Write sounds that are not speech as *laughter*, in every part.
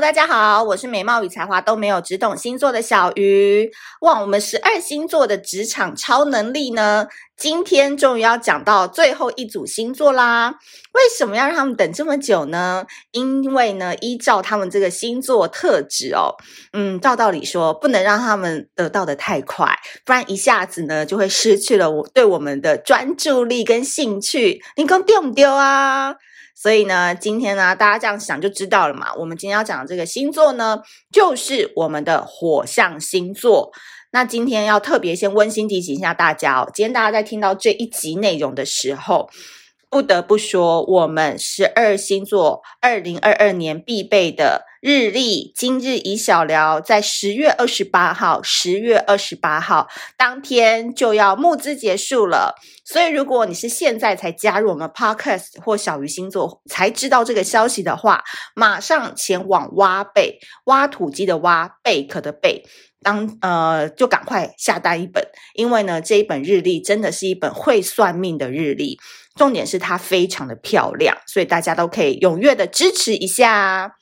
大家好，我是美貌与才华都没有，只懂星座的小鱼。哇，我们十二星座的职场超能力呢，今天终于要讲到最后一组星座啦。为什么要让他们等这么久呢？因为呢，依照他们这个星座特质哦，嗯，照道理说不能让他们得到的太快，不然一下子呢就会失去了我对我们的专注力跟兴趣。你讲丢不丢啊？所以呢，今天呢，大家这样想就知道了嘛。我们今天要讲的这个星座呢，就是我们的火象星座。那今天要特别先温馨提醒一下大家哦，今天大家在听到这一集内容的时候，不得不说，我们十二星座二零二二年必备的日历，今日已小聊，在十月二十八号，十月二十八号当天就要募资结束了。所以，如果你是现在才加入我们 Podcast 或小鱼星座才知道这个消息的话，马上前往挖贝，挖土机的挖，贝壳的贝，当呃就赶快下单一本，因为呢这一本日历真的是一本会算命的日历，重点是它非常的漂亮，所以大家都可以踊跃的支持一下。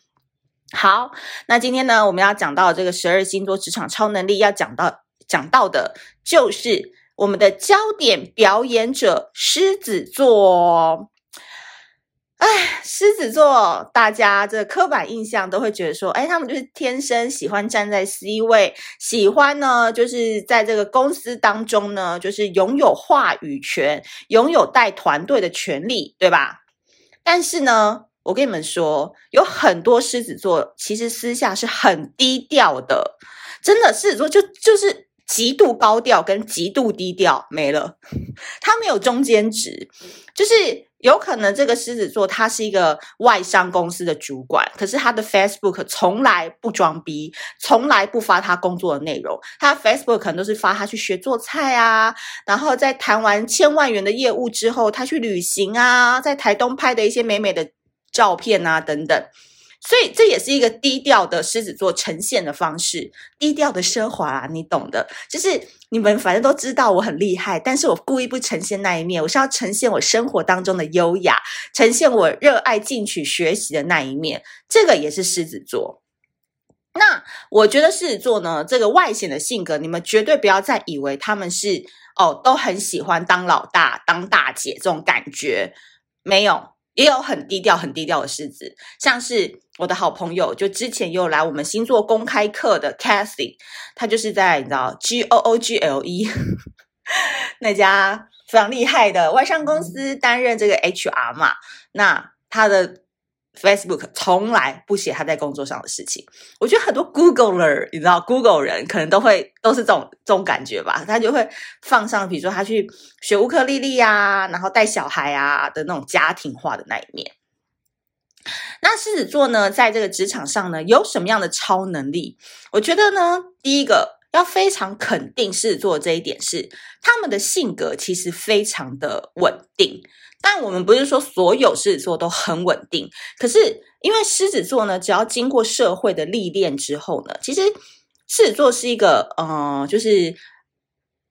好，那今天呢我们要讲到这个十二星座职场超能力，要讲到讲到的就是。我们的焦点表演者狮子座，哎，狮子座，大家这刻板印象都会觉得说，哎，他们就是天生喜欢站在 C 位，喜欢呢，就是在这个公司当中呢，就是拥有话语权，拥有带团队的权利，对吧？但是呢，我跟你们说，有很多狮子座其实私下是很低调的，真的，狮子座就就是。极度高调跟极度低调没了，*laughs* 他没有中间值，就是有可能这个狮子座他是一个外商公司的主管，可是他的 Facebook 从来不装逼，从来不发他工作的内容，他 Facebook 可能都是发他去学做菜啊，然后在谈完千万元的业务之后，他去旅行啊，在台东拍的一些美美的照片啊等等。所以这也是一个低调的狮子座呈现的方式，低调的奢华啊，你懂的。就是你们反正都知道我很厉害，但是我故意不呈现那一面，我是要呈现我生活当中的优雅，呈现我热爱进取学习的那一面。这个也是狮子座。那我觉得狮子座呢，这个外显的性格，你们绝对不要再以为他们是哦，都很喜欢当老大、当大姐这种感觉，没有。也有很低调、很低调的狮子，像是我的好朋友，就之前有来我们星座公开课的 Cathy，他就是在你知道 G O O G L E *laughs* 那家非常厉害的外商公司担任这个 H R 嘛，那他的。Facebook 从来不写他在工作上的事情，我觉得很多 Googler，你知道 Google 人可能都会都是这种这种感觉吧，他就会放上，比如说他去学乌克丽丽啊，然后带小孩啊的那种家庭化的那一面。那狮子座呢，在这个职场上呢，有什么样的超能力？我觉得呢，第一个要非常肯定狮子座这一点是，他们的性格其实非常的稳定。但我们不是说所有狮子座都很稳定，可是因为狮子座呢，只要经过社会的历练之后呢，其实狮子座是一个，呃，就是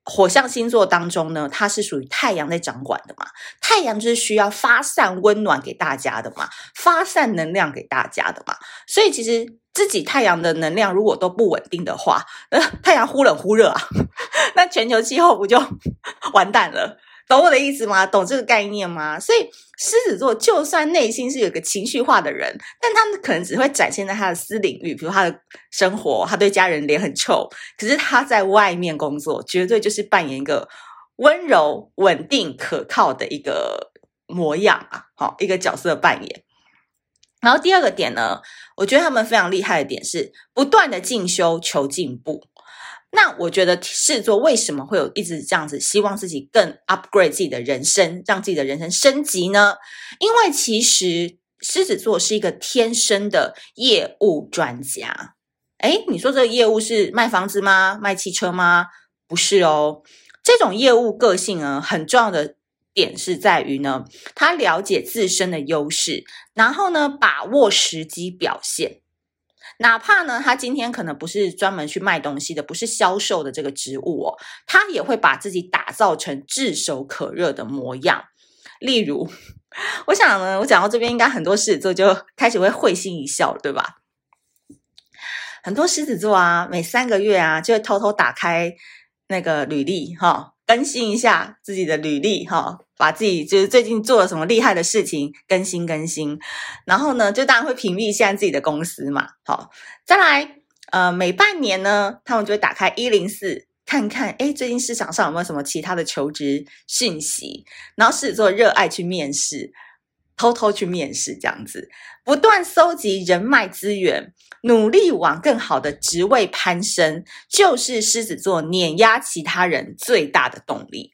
火象星座当中呢，它是属于太阳在掌管的嘛。太阳就是需要发散温暖给大家的嘛，发散能量给大家的嘛。所以其实自己太阳的能量如果都不稳定的话，呃，太阳忽冷忽热啊，*laughs* 那全球气候不就 *laughs* 完蛋了？懂我的意思吗？懂这个概念吗？所以狮子座就算内心是有个情绪化的人，但他们可能只会展现在他的私领域，比如他的生活，他对家人脸很臭。可是他在外面工作，绝对就是扮演一个温柔、稳定、可靠的一个模样啊！好，一个角色扮演。然后第二个点呢，我觉得他们非常厉害的点是不断的进修、求进步。那我觉得狮子座为什么会有一直这样子希望自己更 upgrade 自己的人生，让自己的人生升级呢？因为其实狮子座是一个天生的业务专家。诶，你说这个业务是卖房子吗？卖汽车吗？不是哦。这种业务个性呢，很重要的点是在于呢，他了解自身的优势，然后呢，把握时机表现。哪怕呢，他今天可能不是专门去卖东西的，不是销售的这个职务哦，他也会把自己打造成炙手可热的模样。例如，*laughs* 我想呢，我讲到这边，应该很多狮子座就开始会会心一笑，对吧？很多狮子座啊，每三个月啊，就会偷偷打开那个履历哈，更新一下自己的履历哈，把自己就是最近做了什么厉害的事情更新更新。然后呢，就当然会屏蔽现在自己的公司嘛。好，再来，呃，每半年呢，他们就会打开一零四，看看哎，最近市场上有没有什么其他的求职讯息。然后狮子座热爱去面试。偷偷去面试，这样子不断搜集人脉资源，努力往更好的职位攀升，就是狮子座碾压其他人最大的动力。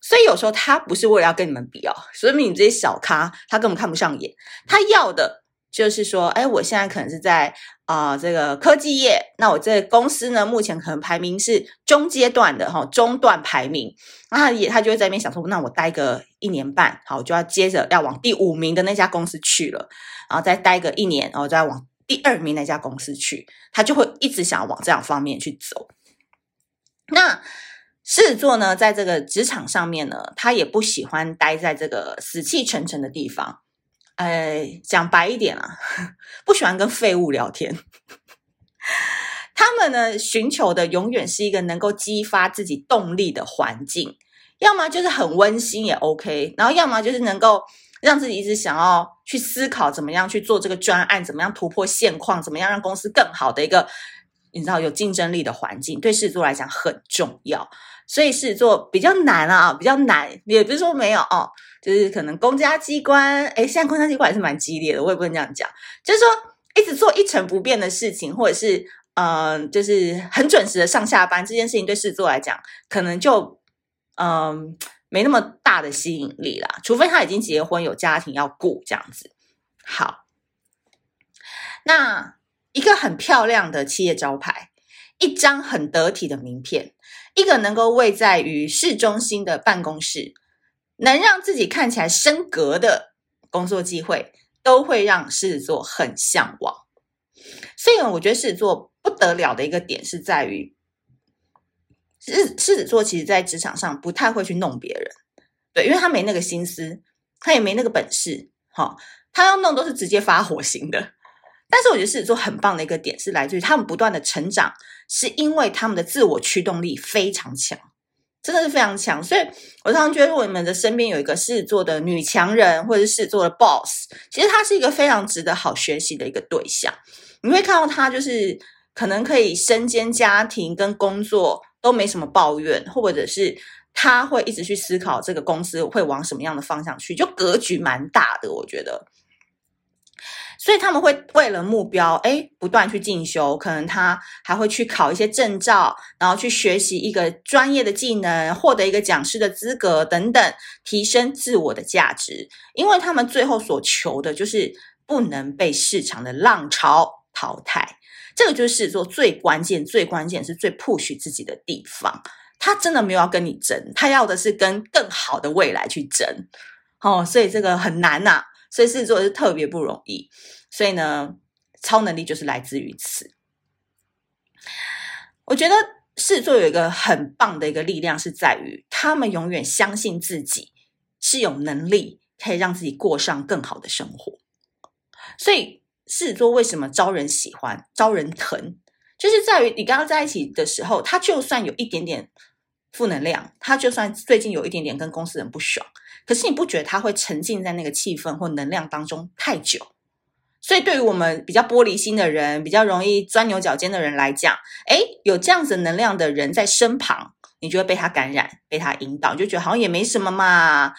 所以有时候他不是为了要跟你们比哦，所以你这些小咖，他根本看不上眼，他要的。就是说，哎，我现在可能是在啊、呃、这个科技业，那我这公司呢，目前可能排名是中阶段的哈，中段排名，那他也他就会在那边想说，那我待个一年半，好，我就要接着要往第五名的那家公司去了，然后再待个一年，然后再往第二名那家公司去，他就会一直想要往这样方面去走。那狮子座呢，在这个职场上面呢，他也不喜欢待在这个死气沉沉的地方。哎，讲白一点啊，*laughs* 不喜欢跟废物聊天。他们呢，寻求的永远是一个能够激发自己动力的环境，要么就是很温馨也 OK，然后要么就是能够让自己一直想要去思考怎么样去做这个专案，怎么样突破现况，怎么样让公司更好的一个，你知道有竞争力的环境，对狮子座来讲很重要。所以狮子座比较难啊，比较难，也不是说没有哦。就是可能公家机关，诶，现在公家机关也是蛮激烈的，我也不能这样讲。就是说，一直做一成不变的事情，或者是，嗯、就是很准时的上下班，这件事情对狮子座来讲，可能就，嗯、呃，没那么大的吸引力啦。除非他已经结婚有家庭要顾这样子。好，那一个很漂亮的企业招牌，一张很得体的名片，一个能够位在于市中心的办公室。能让自己看起来升格的工作机会，都会让狮子座很向往。所以呢，我觉得狮子座不得了的一个点是在于，狮狮子座其实在职场上不太会去弄别人，对，因为他没那个心思，他也没那个本事，哈，他要弄都是直接发火型的。但是我觉得狮子座很棒的一个点是来自于他们不断的成长，是因为他们的自我驱动力非常强。真的是非常强，所以我常常觉得，如果你们的身边有一个狮子座的女强人，或者是狮子座的 boss，其实她是一个非常值得好学习的一个对象。你会看到她就是可能可以身兼家庭跟工作都没什么抱怨，或者是他会一直去思考这个公司会往什么样的方向去，就格局蛮大的，我觉得。所以他们会为了目标，诶，不断去进修，可能他还会去考一些证照，然后去学习一个专业的技能，获得一个讲师的资格等等，提升自我的价值。因为他们最后所求的就是不能被市场的浪潮淘汰。这个就是狮子座最关键、最关键是最 push 自己的地方。他真的没有要跟你争，他要的是跟更好的未来去争。哦，所以这个很难呐、所以狮子座是特别不容易。所以呢，超能力就是来自于此。我觉得狮子座有一个很棒的一个力量，是在于他们永远相信自己是有能力可以让自己过上更好的生活。所以狮子座为什么招人喜欢、招人疼，就是在于你跟他在一起的时候，他就算有一点点负能量，他就算最近有一点点跟公司人不爽，可是你不觉得他会沉浸在那个气氛或能量当中太久？所以，对于我们比较玻璃心的人，比较容易钻牛角尖的人来讲，诶，有这样子能量的人在身旁，你就会被他感染，被他引导，就觉得好像也没什么嘛，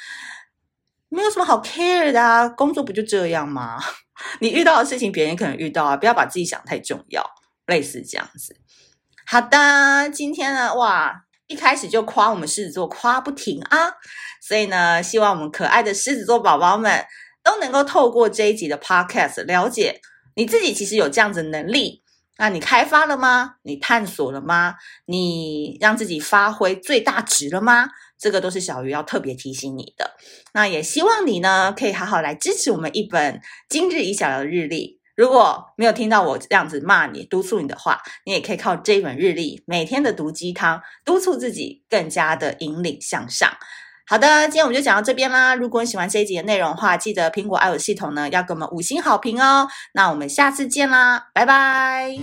没有什么好 care 的啊，工作不就这样吗？*laughs* 你遇到的事情，别人可能遇到啊，不要把自己想太重要，类似这样子。好的，今天呢，哇，一开始就夸我们狮子座，夸不停啊，所以呢，希望我们可爱的狮子座宝宝们。都能够透过这一集的 podcast 了解你自己，其实有这样子能力。那你开发了吗？你探索了吗？你让自己发挥最大值了吗？这个都是小鱼要特别提醒你的。那也希望你呢，可以好好来支持我们一本今日一小的日历。如果没有听到我这样子骂你、督促你的话，你也可以靠这一本日历每天的毒鸡汤，督促自己更加的引领向上。好的，今天我们就讲到这边啦。如果你喜欢这一集的内容的话，记得苹果 iOS 系统呢要给我们五星好评哦。那我们下次见啦，拜拜。